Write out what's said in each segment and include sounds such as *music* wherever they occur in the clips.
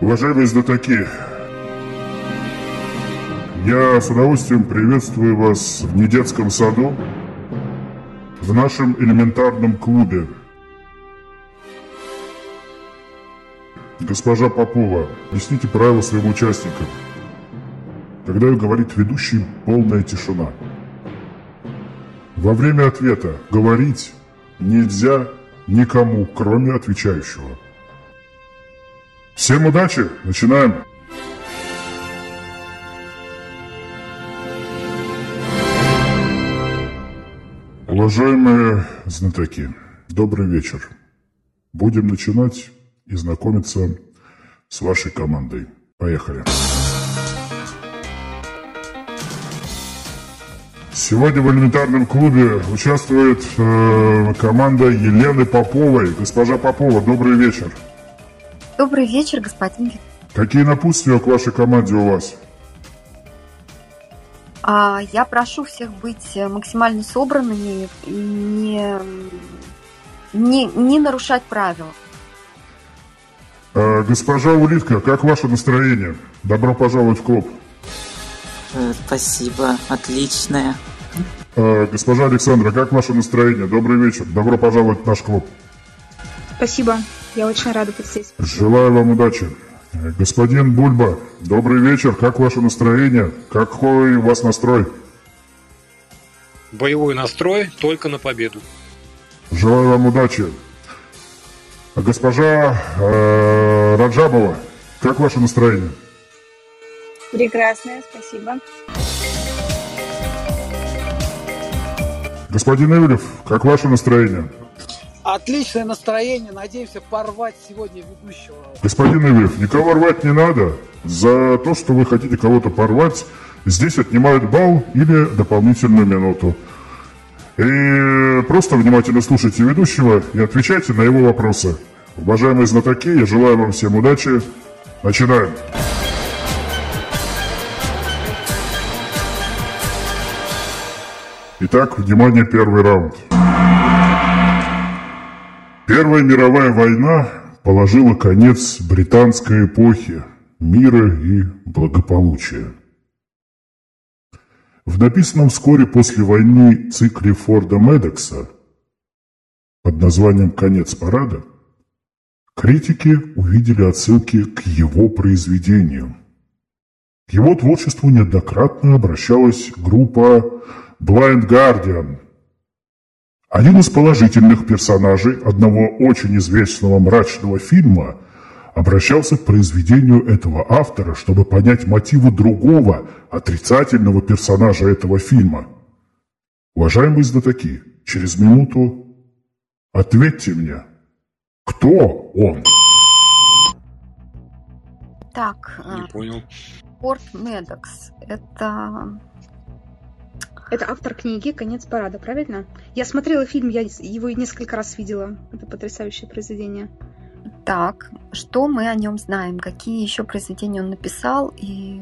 Уважаемые знатоки, я с удовольствием приветствую вас в недетском саду, в нашем элементарном клубе. Госпожа Попова, объясните правила своим участникам. Когда говорит ведущий, полная тишина. Во время ответа говорить нельзя никому, кроме отвечающего. Всем удачи! Начинаем! Уважаемые знатоки, добрый вечер. Будем начинать и знакомиться с вашей командой. Поехали. Сегодня в элементарном клубе участвует э, команда Елены Поповой. Госпожа Попова, добрый вечер. Добрый вечер, господин. Какие напутствия к вашей команде у вас? А, я прошу всех быть максимально собранными и не, не, не нарушать правила. А, госпожа Улитка, как ваше настроение? Добро пожаловать в клуб. Э, спасибо, отличное. А, госпожа Александра, как ваше настроение? Добрый вечер. Добро пожаловать в наш клуб. Спасибо. Я очень рада быть здесь. Желаю вам удачи. Господин Бульба, добрый вечер. Как ваше настроение? Какой у вас настрой? Боевой настрой только на победу. Желаю вам удачи. Госпожа э, Раджабова, как ваше настроение? Прекрасное, спасибо. Господин Ивлев, как ваше настроение? Отличное настроение. Надеемся порвать сегодня ведущего. Господин Ивлев, никого рвать не надо. За то, что вы хотите кого-то порвать, здесь отнимают балл или дополнительную минуту. И просто внимательно слушайте ведущего и отвечайте на его вопросы. Уважаемые знатоки, я желаю вам всем удачи. Начинаем. Итак, внимание, первый раунд. Первая мировая война положила конец британской эпохе мира и благополучия. В написанном вскоре после войны цикле Форда Медекса под названием «Конец парада» критики увидели отсылки к его произведению. К его творчеству неоднократно обращалась группа Blind Guardian. Один из положительных персонажей одного очень известного мрачного фильма обращался к произведению этого автора, чтобы понять мотивы другого, отрицательного персонажа этого фильма. Уважаемые знатоки, через минуту ответьте мне, кто он? Так, Не э, понял. Порт Медокс. Это Это автор книги «Конец парада», правильно? Я смотрела фильм, я его несколько раз видела. Это потрясающее произведение. так. Что мы о нем знаем? Какие еще произведения он написал и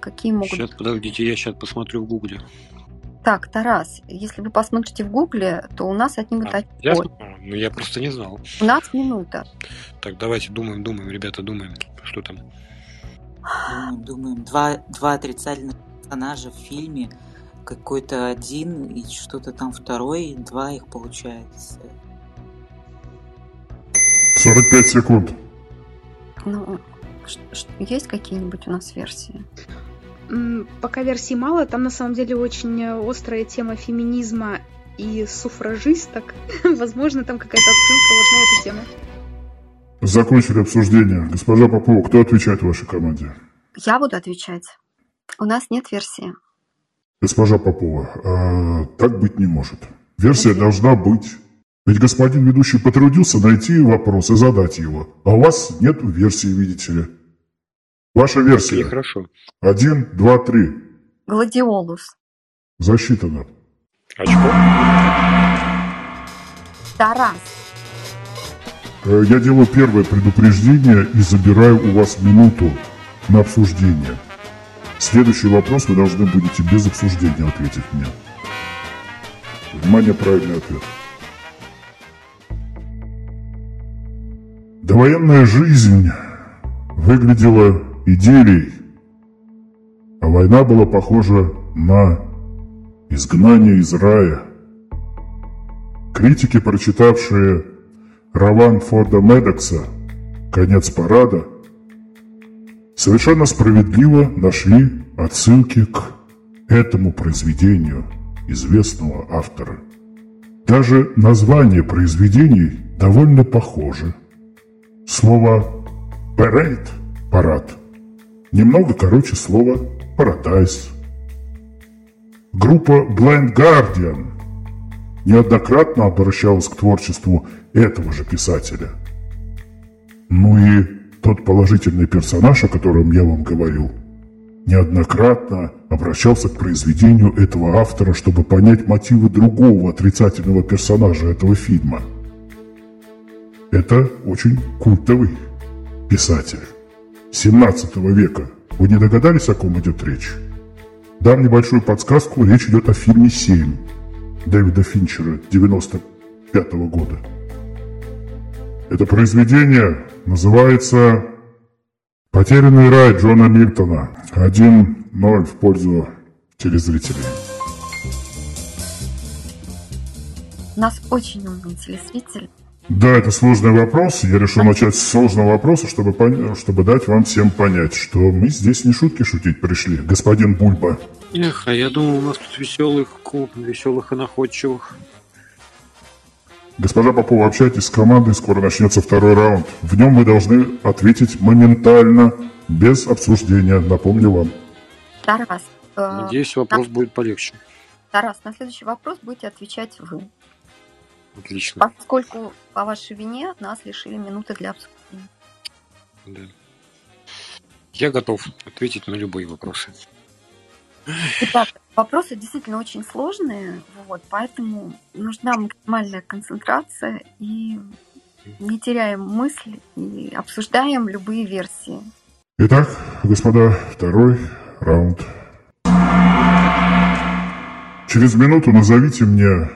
какие могут... Сейчас, подождите, я сейчас посмотрю в гугле. Так, Тарас, если вы посмотрите в Гугле, то у нас отнимут А, очко. я, ну, я просто не знал. У нас минута. Так, давайте думаем, думаем, ребята, думаем, что там. Думаем, думаем. Два, два отрицательных персонажа в фильме. Какой-то один и что-то там второй. и Два их получается. 45 секунд. Ну, есть какие-нибудь у нас версии? Пока версий мало, там на самом деле очень э, острая тема феминизма и суфражисток. *laughs* Возможно, там какая-то отсылка вот на эту тему. Закончили обсуждение. Госпожа Попова, кто отвечает в вашей команде? Я буду отвечать. У нас нет версии. Госпожа Попова, а, так быть не может. Версия должна быть. Ведь господин ведущий потрудился найти вопрос и задать его. А у вас нет версии, видите ли. Ваша версия. Нехорошо. Один, два, три. Гладиолус. Засчитано. Очко? Тарас. Э, Я делаю первое предупреждение и забираю у вас минуту на обсуждение. Следующий вопрос вы должны будете без обсуждения ответить мне. Внимание, правильный ответ. Довоенная жизнь выглядела идиллией, а война была похожа на изгнание из рая. Критики, прочитавшие роман Форда Медокса «Конец парада», совершенно справедливо нашли отсылки к этому произведению известного автора. Даже название произведений довольно похожи. Слово «парейд» – «парад» немного короче слова «парадайз». Группа Blind Guardian неоднократно обращалась к творчеству этого же писателя. Ну и тот положительный персонаж, о котором я вам говорил, неоднократно обращался к произведению этого автора, чтобы понять мотивы другого отрицательного персонажа этого фильма. Это очень культовый писатель 17 века. Вы не догадались, о ком идет речь? Дам небольшую подсказку, речь идет о фильме «Семь» Дэвида Финчера 95 -го года. Это произведение называется «Потерянный рай» Джона Мильтона. 1-0 в пользу телезрителей. У нас очень умный телезритель. Да, это сложный вопрос. Я решил начать с сложного вопроса, чтобы, пон... чтобы дать вам всем понять, что мы здесь не шутки шутить пришли, господин Бульба. Эх, а я думал, у нас тут веселый клуб, веселых и находчивых. Госпожа Попова, общайтесь с командой, скоро начнется второй раунд. В нем вы должны ответить моментально, без обсуждения, напомню вам. Тарас. э, Надеюсь, вопрос на- будет полегче. Тарас, на следующий вопрос будете отвечать вы. Отлично. Поскольку по вашей вине нас лишили минуты для обсуждения. Да. Я готов ответить на любые вопросы. Итак, вопросы действительно очень сложные, вот, поэтому нужна максимальная концентрация и не теряем мысль и обсуждаем любые версии. Итак, господа, второй раунд. Через минуту назовите мне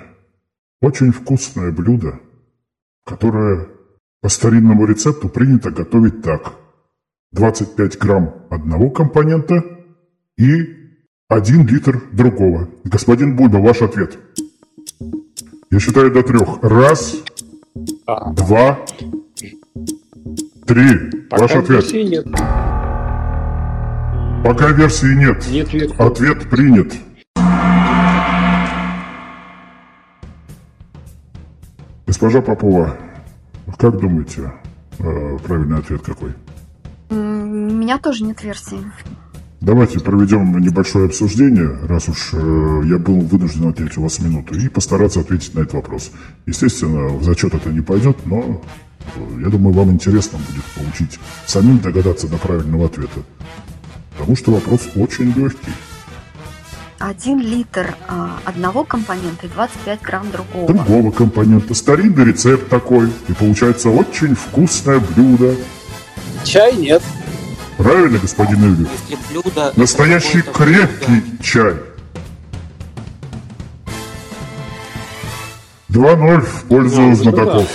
очень вкусное блюдо, которое по старинному рецепту принято готовить так. 25 грамм одного компонента и 1 литр другого. Господин Бульба, ваш ответ. Я считаю до трех. Раз, А, два, три. пока Ваш ответ. версии нет. Пока версии нет. Нет версии. Ответ принят. Госпожа Попова, как думаете, э, правильный ответ какой? У меня тоже нет версии. Давайте проведем небольшое обсуждение, раз уж э, я был вынужден отнять у вас минуту, и постараться ответить на этот вопрос. Естественно, в зачет это не пойдет, но э, я думаю, вам интересно будет получить, самим догадаться до правильного ответа. Потому что вопрос очень легкий. Один литр а, одного компонента и 25 грамм другого. другого компонента. Старинный рецепт такой. И получается очень вкусное блюдо. Чай нет. Правильно, господин блюдо... это Настоящий блюдо, крепкий чай. 2-0 в пользу Ну, знатоков.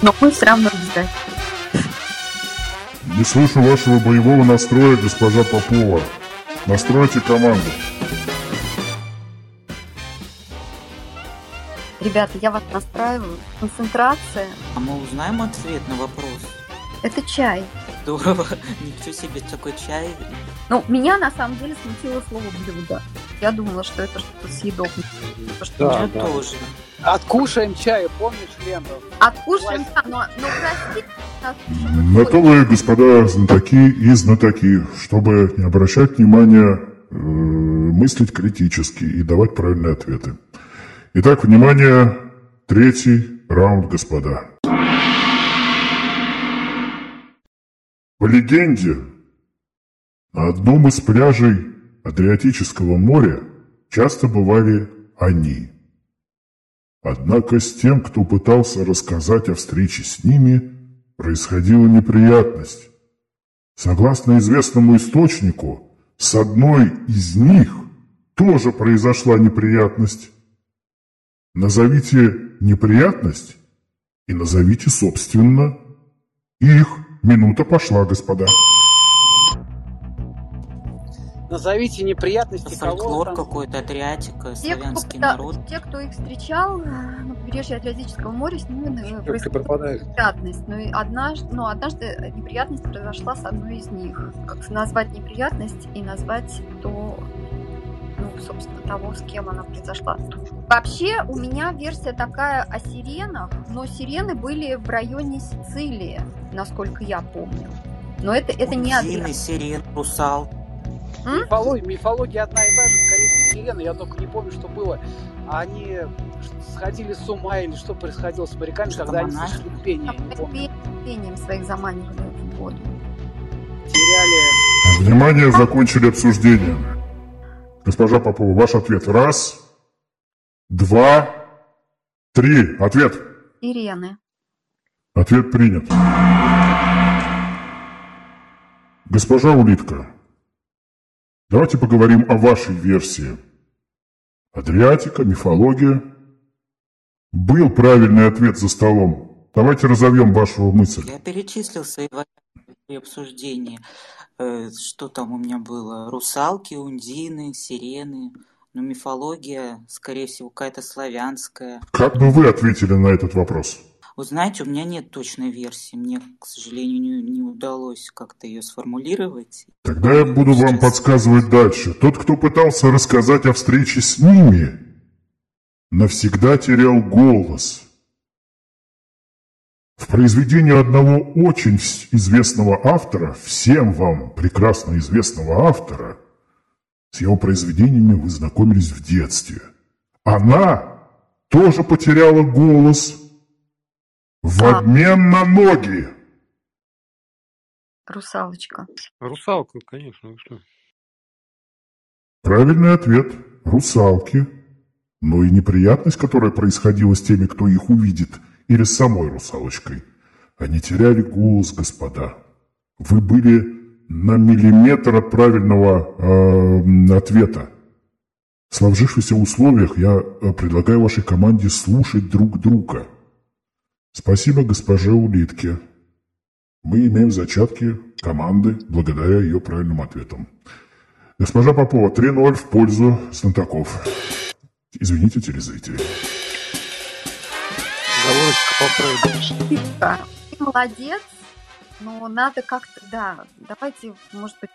Но мы все равно ждать. Не слышу вашего боевого настроя, госпожа Попова. Настройте команду. Ребята, я вас настраиваю. Концентрация А мы узнаем ответ на вопрос. – это чай. Здорово. *laughs* Ничего себе, такой чай. Ну, меня на самом деле смутило слово блюдо. Я думала, что это что-то съедобное. То, что Да, Я да. тоже. Откушаем чаю, помнишь, Лента? Откушаем, да, но, но простите нас, На то вы, господа знатоки и знатоки, чтобы не обращать внимания, э, мыслить критически и давать правильные ответы. Итак, внимание, третий раунд, господа. По легенде, на одном из пляжей Адриатического моря часто бывали они. Однако с тем, кто пытался рассказать о встрече с ними, происходила неприятность. Согласно известному источнику, с одной из них тоже произошла неприятность. Назовите неприятность и назовите, собственно, Их минута пошла, господа. Назовите неприятности кого Фольклор там. какой-то, Адриатика, Те, кто, славянский пыта- народ. те, кто их встречал на побережье Атлантического моря, с ними происходила пропадаешь? неприятность. Но и однажды, но однажды неприятность произошла с одной из них. Как назвать неприятность и назвать то, ну, собственно, того, с кем она произошла. Вообще, у меня версия такая о сиренах, но сирены были в районе Сицилии, насколько я помню. Но это, это не Дины, Адриат. сирен, русал. Мифология, мифология одна и та же, скорее всего, сирена, я только не помню, что было. Они сходили с ума или что происходило с моряками, Что-то когда они слышали пение, я не помню. Пением своих заманивали в воду. Теряли Внимание, закончили обсуждение. Госпожа Попова, ваш ответ. Раз, два, три. Ответ. Сирены. Ответ принят. Госпожа Улитка, давайте поговорим о вашей версии. Адриатика, мифология. Был правильный ответ за столом. Давайте разовьем вашу мысль. Я перечислил свои варианты при обсуждении. Э, Что там у меня было? Русалки, ундины, сирены. Но мифология, скорее всего, какая-то славянская. Как бы вы ответили на этот вопрос? Вы знаете, у меня нет точной версии. Мне, к сожалению, не, не удалось как-то ее сформулировать. Тогда я буду вам Сейчас. подсказывать дальше. Тот, кто пытался рассказать о встрече с ними, навсегда терял голос. В произведении одного очень известного автора, всем вам прекрасно известного автора, с его произведениями вы знакомились в детстве. Она тоже потеряла голос в А. обмен на ноги. Русалочка. Русалка, конечно, вы что? Правильный ответ – русалки. Но и неприятность, которая происходила с теми, кто их увидит, или самой русалочкой. Они теряли голос, господа. Вы были на миллиметр от правильного э, ответа. В сложившихся условиях я э, предлагаю вашей команде слушать друг друга. Спасибо госпоже Улитке. Мы имеем зачатки команды благодаря ее правильным ответам. Госпожа Попова, 3-0 в пользу знатоков. Извините, телезрители. Заложечка по Фрейду. Да, ты молодец, но надо как-то, да, давайте, может быть,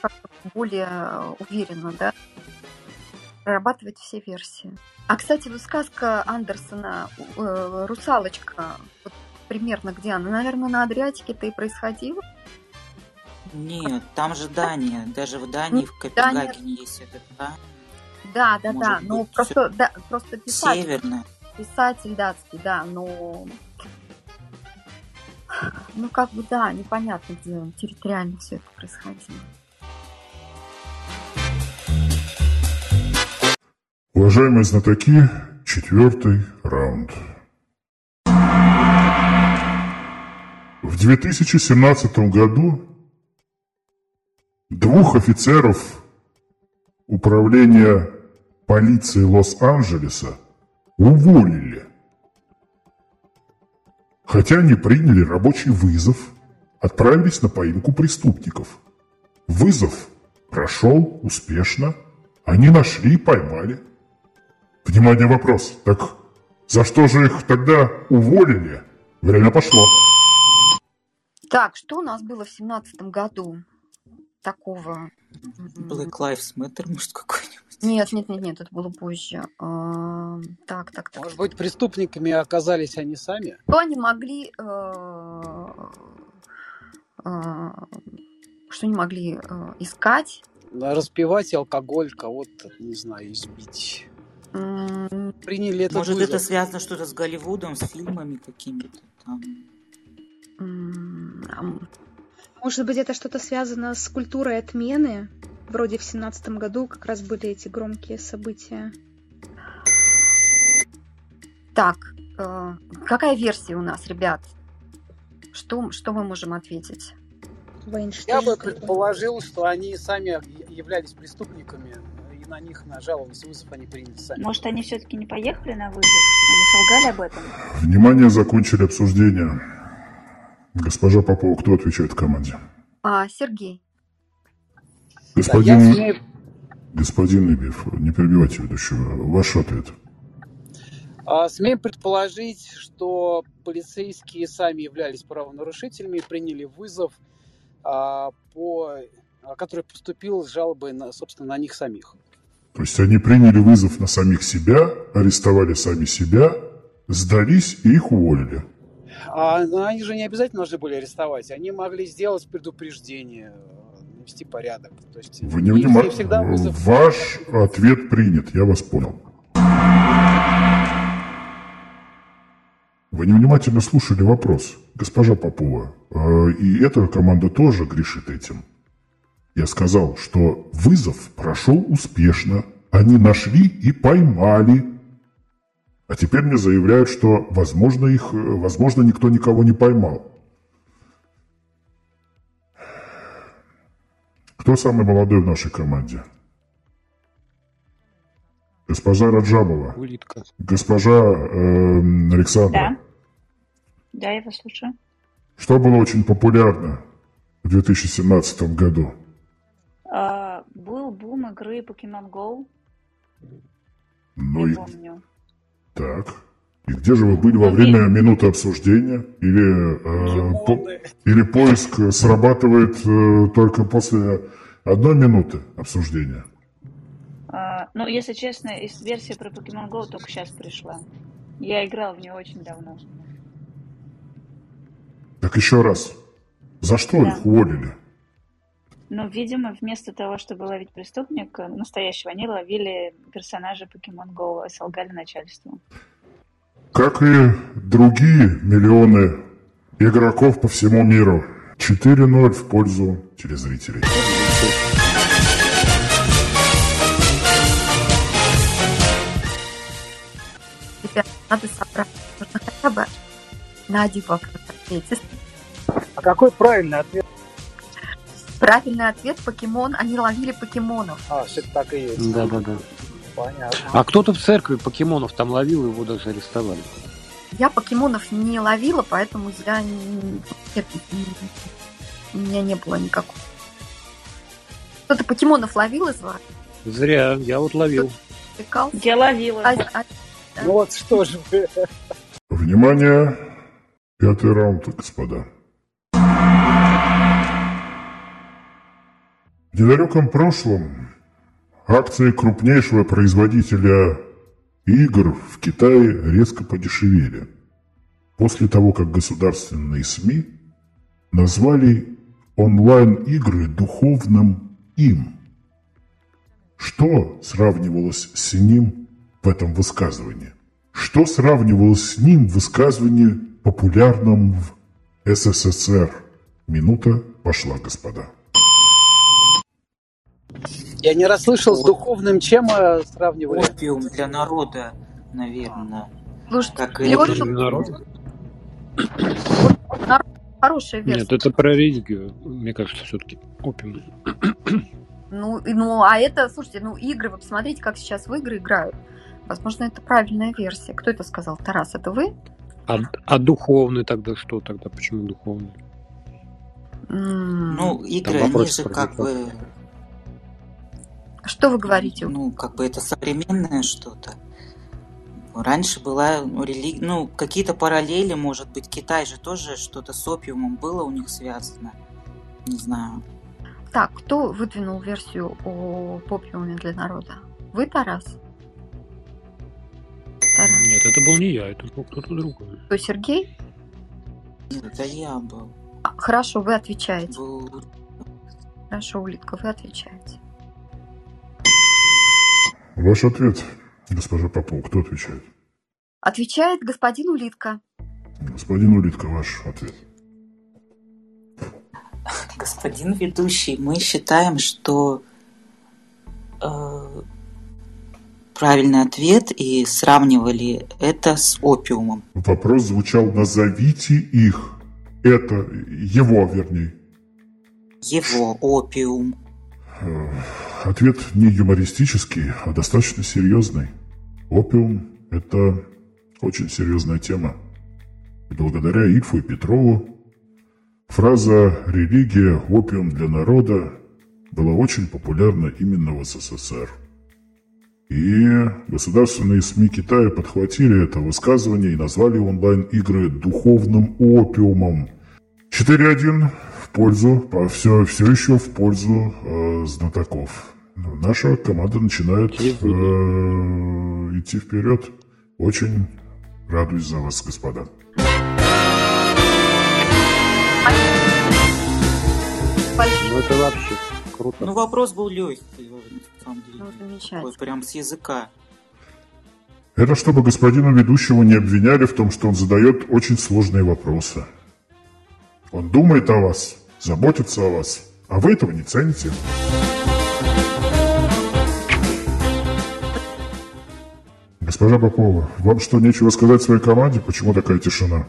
как-то более э, уверенно, да, прорабатывать все версии. А, кстати, вот сказка Андерсона э, «Русалочка», вот примерно где она? Наверное, на Адриатике-то и происходила. Нет, там же Дания. Даже в Дании, в Дания. Копенгагене есть этот, да? Да, да, Может да, ну быть, просто, да, просто писатель, Северная. Писатель датский, да, но... Ну, как бы, да, непонятно, где территориально все это происходило. Уважаемые знатоки, четвертый раунд. В 2017 году двух офицеров управления полиции Лос-Анджелеса уволили. Хотя они приняли рабочий вызов, отправились на поимку преступников. Вызов прошел успешно, они нашли и поймали. Внимание, вопрос. Так за что же их тогда уволили? Время пошло. Так, что у нас было в семнадцатом году такого? Black Lives Matter, может, какой-нибудь? Нет, нет, нет, нет, это было позже. А, Так, так, так. Может быть, преступниками оказались они сами? Что они могли... э, э, Что они могли э, искать? Распивать алкоголь, кого-то, не знаю, избить. М, Приняли этот Может, вызов. это связано что-то с Голливудом, с фильмами какими-то там? м, Может быть, это что-то связано с культурой отмены? Вроде в семнадцатом году как раз были эти громкие события. Так, э, какая версия у нас, ребят? Что, что мы можем ответить? Вайнштейн. Я бы предположил, что они сами являлись преступниками, и на них нажаловались вызов, они приняли сами. Может, они все-таки не поехали на вызов? Они солгали об этом? Внимание, закончили обсуждение. Госпожа Попова, кто отвечает в команде? А, Сергей. Господин, Да, я смею- господин Ибев, не перебивайте ведущего. Ваш ответ. А, Смеем предположить, что полицейские сами являлись правонарушителями и приняли вызов, а, по, а, который поступил с жалобой, на, собственно, на них самих. То есть они приняли вызов на самих себя, арестовали сами себя, сдались и их уволили. А они же не обязательно должны были арестовать, они могли сделать предупреждение, э, навести порядок. То есть Вы не не- не внима- всегда вызов... Ваш ответ принят, я вас понял. Вы невнимательно слушали вопрос, госпожа Попова. э, И эта команда тоже грешит этим. Я сказал, что вызов прошел успешно. Они нашли и поймали. А теперь мне заявляют, что, возможно, их, э, возможно, никто никого не поймал. Кто самый молодой в нашей команде? Госпожа Раджабова. Улитка. Госпожа эм, Александра. Да. Да, я вас слушаю. Что было очень популярно в 2017 году? А, был бум игры Pokemon Go, Ну не и помню. Так. И где же вы были во время минуты обсуждения? Или, э, по- или поиск срабатывает э, только после одной минуты обсуждения? А, ну, если честно, из версии про Pokemon Go только сейчас пришла. Я играл в нее очень давно. Так еще раз. За что Да. их уволили? Но, видимо, вместо того, чтобы ловить преступника настоящего, они ловили персонажа Pokemon Go и солгали начальству. Как и другие миллионы игроков по всему миру. 4-0 в пользу телезрителей. Ребят, надо собрать. Нужно хотя бы на один вопрос ответить. А какой правильный ответ? Правильный ответ покемон. Они ловили покемонов. А, все так и есть. Да, да, да. Понятно. А кто-то в церкви покемонов там ловил, его даже арестовали. Я покемонов не ловила, поэтому я не... у меня не было никакого. Кто-то покемонов ловил из вас? Зря, я вот ловил. Я ловила. А- а- *laughs* Ну вот что же. Внимание! Пятый раунд, господа. В недалеком прошлом акции крупнейшего производителя игр в Китае резко подешевели. После того, как государственные СМИ назвали онлайн-игры духовным им. Что сравнивалось с ним в этом высказывании? Что сравнивалось с ним в высказывании, популярном в СССР? Минута пошла, господа. Я не расслышал с духовным, чем э, сравнивали. Опиум для народа, наверное. Слушайте, Как и Лёша, народ? хорошая версия. Нет, это про религию, мне кажется, все-таки опиум. Ну, ну, а это, слушайте, ну, игры, вы посмотрите, как сейчас в игры играют. Возможно, это правильная версия. Кто это сказал? Тарас, это вы? А, а духовный тогда что тогда? Почему духовный? Ну, игры, они же как бы. Что вы говорите? ну, как бы это современное что-то. Раньше была ну, рели- ну, какие-то параллели, может быть, Китай же тоже что-то с опиумом было у них связано. Не знаю. Так, кто выдвинул версию о попиуме для народа? Вы, Тарас? Тарас. Нет, это был не я, это был кто-то другой. Кто, Сергей? Нет, это я был. А, хорошо, вы отвечаете. был. Хорошо, Улитка, вы отвечаете. Ваш ответ, госпожа Попова, кто отвечает? Отвечает господин Улитка. Господин Улитка, ваш ответ. Господин ведущий, мы считаем, что э, правильный ответ и сравнивали это с опиумом. Вопрос звучал «назовите их». Это его, вернее. Его опиум. Э, Ответ не юмористический, а достаточно серьезный. Опиум – это очень серьезная тема. И благодаря Ильфу и Петрову Фраза «религия – опиум для народа» была очень популярна именно в СССР. И государственные СМИ Китая подхватили это высказывание и назвали онлайн-игры духовным опиумом. 4-1 в пользу, все, все еще в пользу э, знатоков. Наша команда начинает э, идти вперед. Очень радуюсь за вас, господа. Ну это вообще круто. Ну вопрос был легкий, на самом деле. Ну, замечательно. Такой прям с языка. Это чтобы господина ведущего не обвиняли в том, что он задает очень сложные вопросы. Он думает о вас, заботится о вас, а вы этого не цените. Госпожа Попова, вам что, нечего сказать своей команде? Почему такая тишина?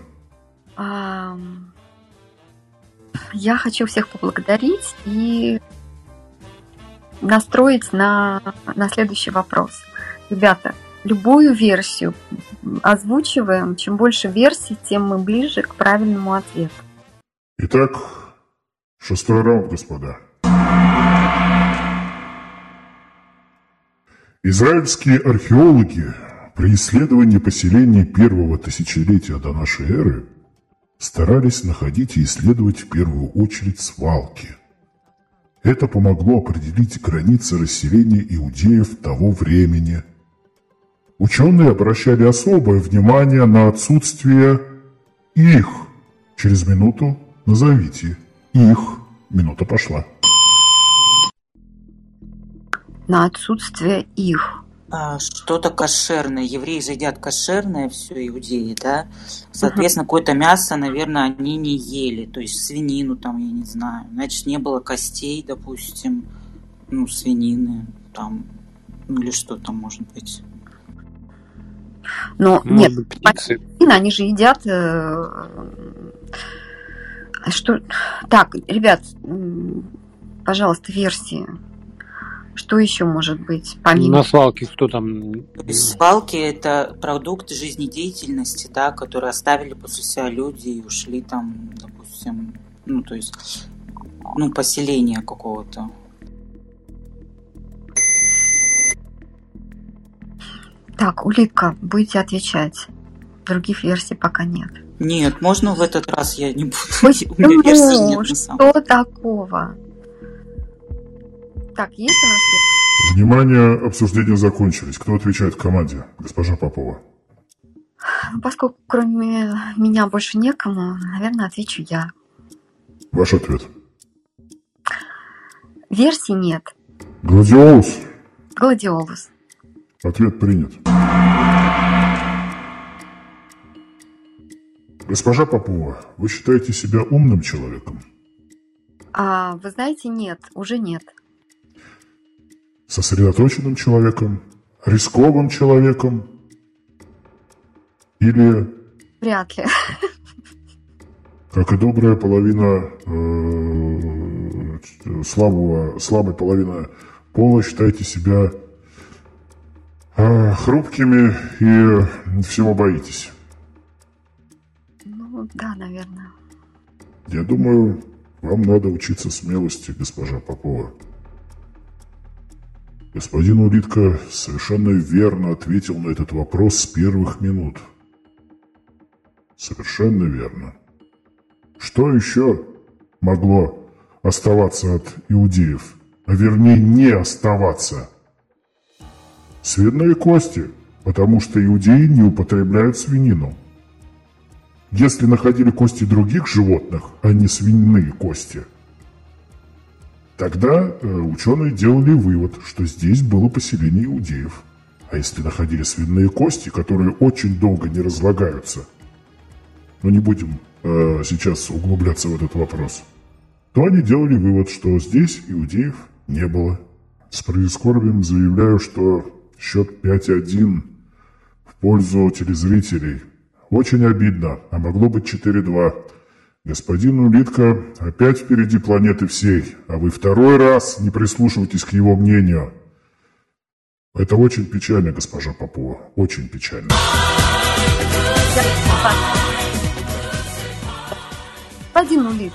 Я хочу всех поблагодарить и настроить на, на следующий вопрос. Ребята, любую версию озвучиваем. Чем больше версий, тем мы ближе к правильному ответу. Итак, шестой раунд, господа. Израильские археологи при исследовании поселений первого тысячелетия до нашей эры старались находить и исследовать в первую очередь свалки. Это помогло определить границы расселения иудеев того времени. Ученые обращали особое внимание на отсутствие их. Через минуту назовите их. Минута пошла. На отсутствие их. А, что-то кошерное. Евреи же едят кошерное, все иудеи, да? Соответственно, какое-то мясо, наверное, они не ели. То есть свинину там, я не знаю. Значит, не было костей, допустим, ну, свинины там. Ну, или что там может быть. Но Может нет, птицы. Они же едят... э, Что... Так, ребят, пожалуйста, версии. Что еще может быть помимо... На свалке кто там? Свалки – это продукт жизнедеятельности, да, которые оставили после себя люди и ушли там, допустим, ну, то есть, ну, поселение какого-то. Так, улитка, будете отвечать. Других версий пока нет. Нет, можно в этот раз я не буду? *laughs* У меня версий Почему? Что такого? Так, есть у нас версии? Внимание, обсуждения закончились. Кто отвечает в команде? Госпожа Попова. Поскольку кроме меня больше некому, наверное, отвечу я. Ваш ответ. Версий нет. Гладиолус. Гладиолус. Ответ принят. Госпожа Попова, вы считаете себя умным человеком? А, вы знаете, нет, уже нет. Сосредоточенным человеком? Рисковым человеком? Или, Вряд ли. *laughs* как и добрая половина э, слабого, слабой половины пола, считаете себя э, хрупкими и всего боитесь? Да, наверное. Я думаю, вам надо учиться смелости, госпожа Попова. Господин Улитка совершенно верно ответил на этот вопрос с первых минут. Совершенно верно. Что еще могло оставаться от иудеев? А вернее, не оставаться. Свиные кости, потому что иудеи не употребляют свинину. Если находили кости других животных, а не свиные кости, тогда э, ученые делали вывод, что здесь было поселение иудеев. А если находили свиные кости, которые очень долго не разлагаются, но не будем э, сейчас углубляться в этот вопрос, то они делали вывод, что здесь иудеев не было. С прискорбием заявляю, что счет 5-1 в пользу телезрителей. Очень обидно, а могло быть 4-2. Господин Улитка опять впереди планеты всей, а вы второй раз не прислушиваетесь к его мнению. Это очень печально, госпожа Попова, очень печально. Господин Улит.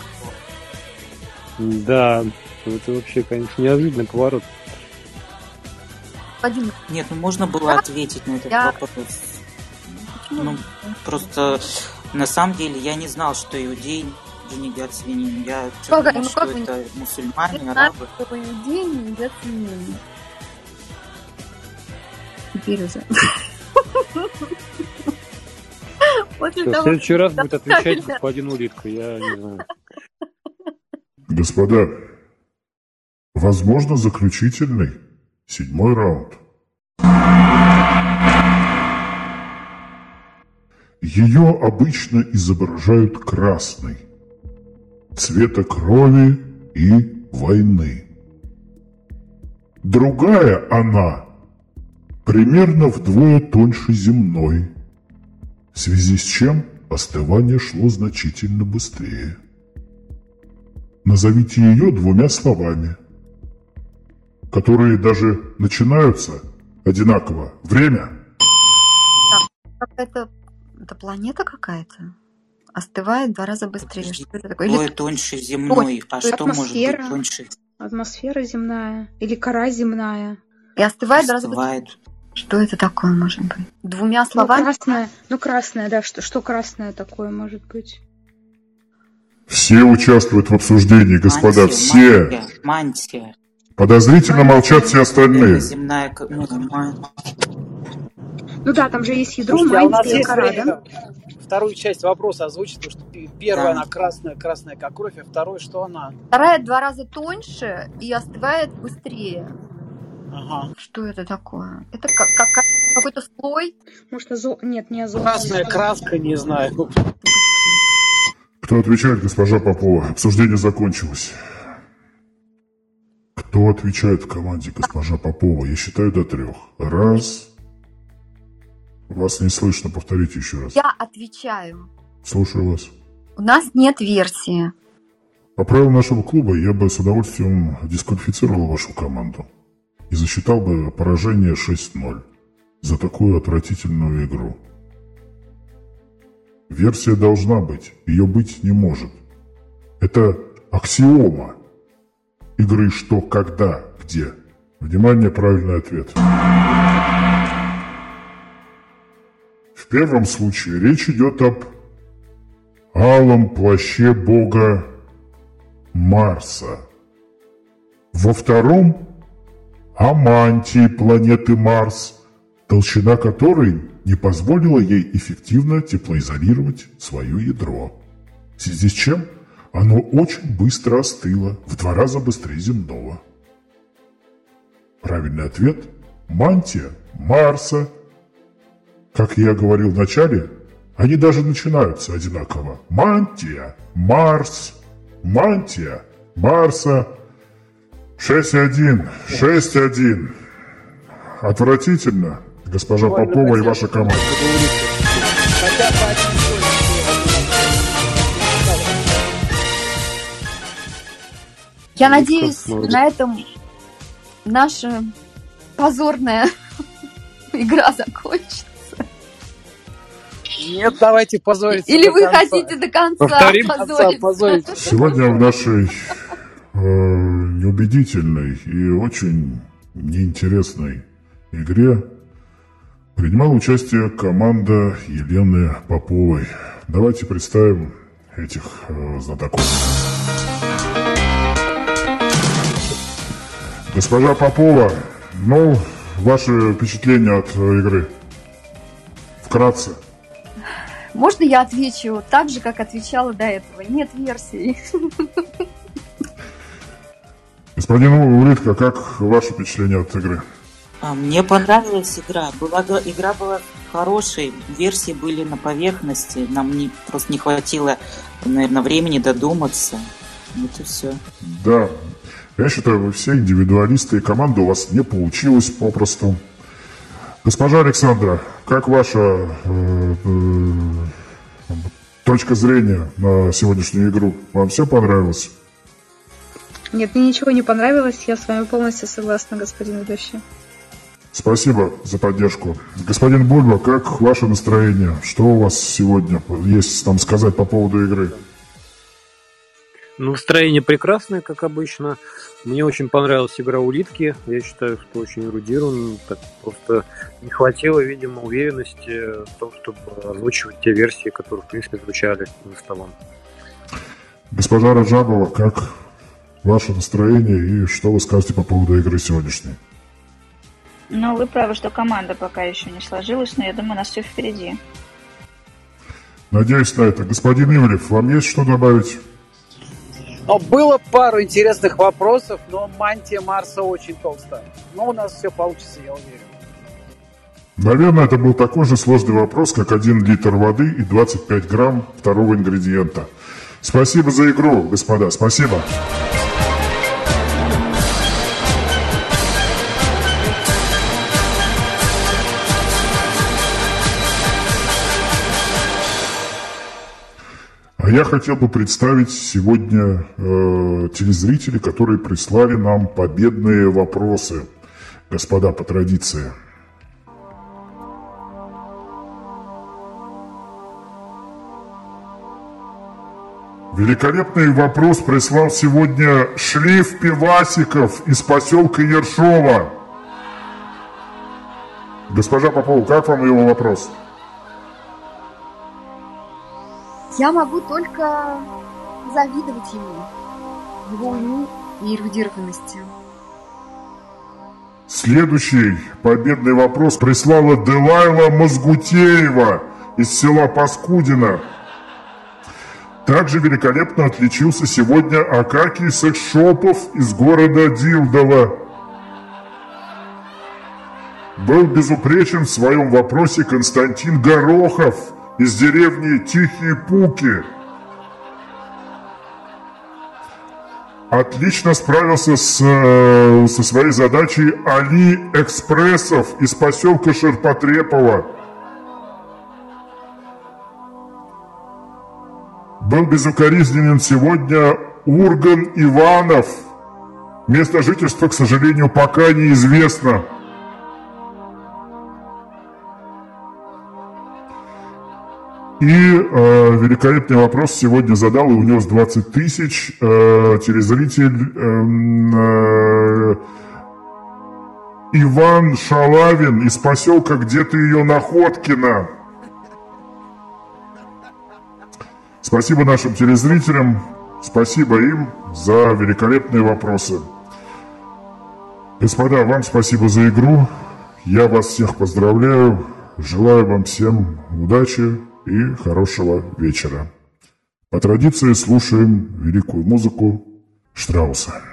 Да, это вообще, конечно, неожиданный поворот. Господин Нет, ну можно было ответить на этот Я- вопрос. Почему? Ну, просто на самом деле я не знал, что иудеи не едят свинину. Я Как- думал, ну что как это мусульмане, Это арабы. что иудеи не едят свинину. Теперь уже. После Всё, В того, следующий раз будет отвечать господин Улитка, я не знаю. Господа, возможно, заключительный, седьмой раунд. Ее обычно изображают красной, цвета крови и войны. Другая она примерно вдвое тоньше земной, в связи с чем остывание шло значительно быстрее. Назовите ее двумя словами, которые даже начинаются одинаково. Время. какая-то это планета какая-то остывает в два раза быстрее. Подожди, Что это такое? Или тоньше земной. А что может быть атмосфера. тоньше? Атмосфера земная или кора земная. и остывает в два раза быстрее. Остывает. Что это такое может быть? Двумя Ну, словами? красное, ну красное, да, что, что красное такое может быть? Все участвуют в обсуждении, господа, Мантия, все. Мантия. мантия. Подозрительно молчат все Это остальные. земная... ну, Ну да, там же есть ядро, Слушайте, а у нас мантия, есть кора, время да? вторую часть вопроса озвучить, потому что первая Да. она красная, красная как кровь, а второй что она? Вторая в два раза тоньше и остывает быстрее. Ага. Что это такое? Это как, как- какой-то слой? Может, азо... Нет, не азот. Красная краска, не знаю. Кто отвечает, госпожа Попова? Обсуждение закончилось. Кто отвечает в команде, госпожа Попова? Я считаю до трех. Раз. Вас не слышно, повторите еще раз. Я отвечаю. Слушаю вас. У нас нет версии. По правилам нашего клуба я бы с удовольствием дисквалифицировал вашу команду и засчитал бы поражение 6-0 за такую отвратительную игру. Версия должна быть, ее быть не может. Это аксиома игры «что», «когда», «где». Внимание, правильный ответ. Первом случае речь идет об алом плаще бога Марса. Во втором – о мантии планеты Марс, толщина которой не позволила ей эффективно теплоизолировать свое ядро. В связи с чем оно очень быстро остыло, в два раза быстрее земного. Правильный ответ – мантия Марса. Как я говорил в начале, они даже начинаются одинаково. Мантия, Марс, мантия, Марса. 6-1, 6-1. Отвратительно, госпожа Буквально Попова и ваша команда. Я Ну, надеюсь, на этом наша позорная *laughs* игра закончится. Нет, давайте позориться Или до вы конца. хотите до конца Повторим? Позориться? позориться. Сегодня в нашей э, неубедительной и очень неинтересной игре принимала участие команда Елены Поповой. Давайте представим этих э, знатоков. Госпожа Попова, ну, ваши впечатления от игры? Вкратце. Можно я отвечу так же, как отвечала до этого? Нет версии. Господин Улитка, как ваше впечатление от игры? А, Мне понравилась игра. Была, игра была хорошей, версии были на поверхности. Нам не, просто не хватило, наверное, времени додуматься. Вот и все. Да, я считаю, вы все индивидуалисты, и команда у вас не получилась попросту. Госпожа Александра, как ваша э, э, точка зрения на сегодняшнюю игру? Вам все понравилось? Нет, мне ничего не понравилось, я с вами полностью согласна, господин ведущий. Спасибо за поддержку. Господин Бульба, как ваше настроение? Что у вас сегодня есть там сказать по поводу игры? Ну, настроение прекрасное, как обычно. Мне очень понравилась игра улитки. Я считаю, что очень эрудирован. Так просто не хватило, видимо, уверенности в том, чтобы озвучивать те версии, которые, в принципе, звучали за столом. Госпожа Раджабова, как ваше настроение и что вы скажете по поводу игры сегодняшней? Ну, вы правы, что команда пока еще не сложилась, но я думаю, у нас все впереди. Надеюсь на это. Господин Ивлев, вам есть что добавить? Но было пару интересных вопросов, но мантия Марса очень толстая. Но у нас все получится, я уверен. Наверное, это был такой же сложный вопрос, как 1 литр воды и 25 грамм второго ингредиента. Спасибо за игру, господа, спасибо. А я хотел бы представить сегодня э, телезрителей, которые прислали нам победные вопросы. Господа, по традиции. Великолепный вопрос прислал сегодня Шлиф Пивасиков из поселка Ершова. Госпожа Попова, как вам его вопрос? Я могу только завидовать ему, его уму и эрудированности. Следующий победный вопрос прислала Делайла Мозгутеева из села Паскудина. Также великолепно отличился сегодня Акакий Секшопов из города Дилдова. Был безупречен в своем вопросе Константин Горохов – из деревни Тихие Пуки. Отлично справился с, э, со своей задачей Али Экспрессов из поселка Шерпотрепова. Был безукоризненен сегодня Урган Иванов. Место жительства, к сожалению, пока неизвестно. И э, великолепный вопрос сегодня задал и унес 20 тысяч э, телезритель э, э, Иван Шалавин из поселка где-то ее Находкина. Спасибо нашим телезрителям, спасибо им за великолепные вопросы. Господа, вам спасибо за игру. Я вас всех поздравляю. Желаю вам всем удачи, и хорошего вечера. По традиции слушаем великую музыку Штрауса.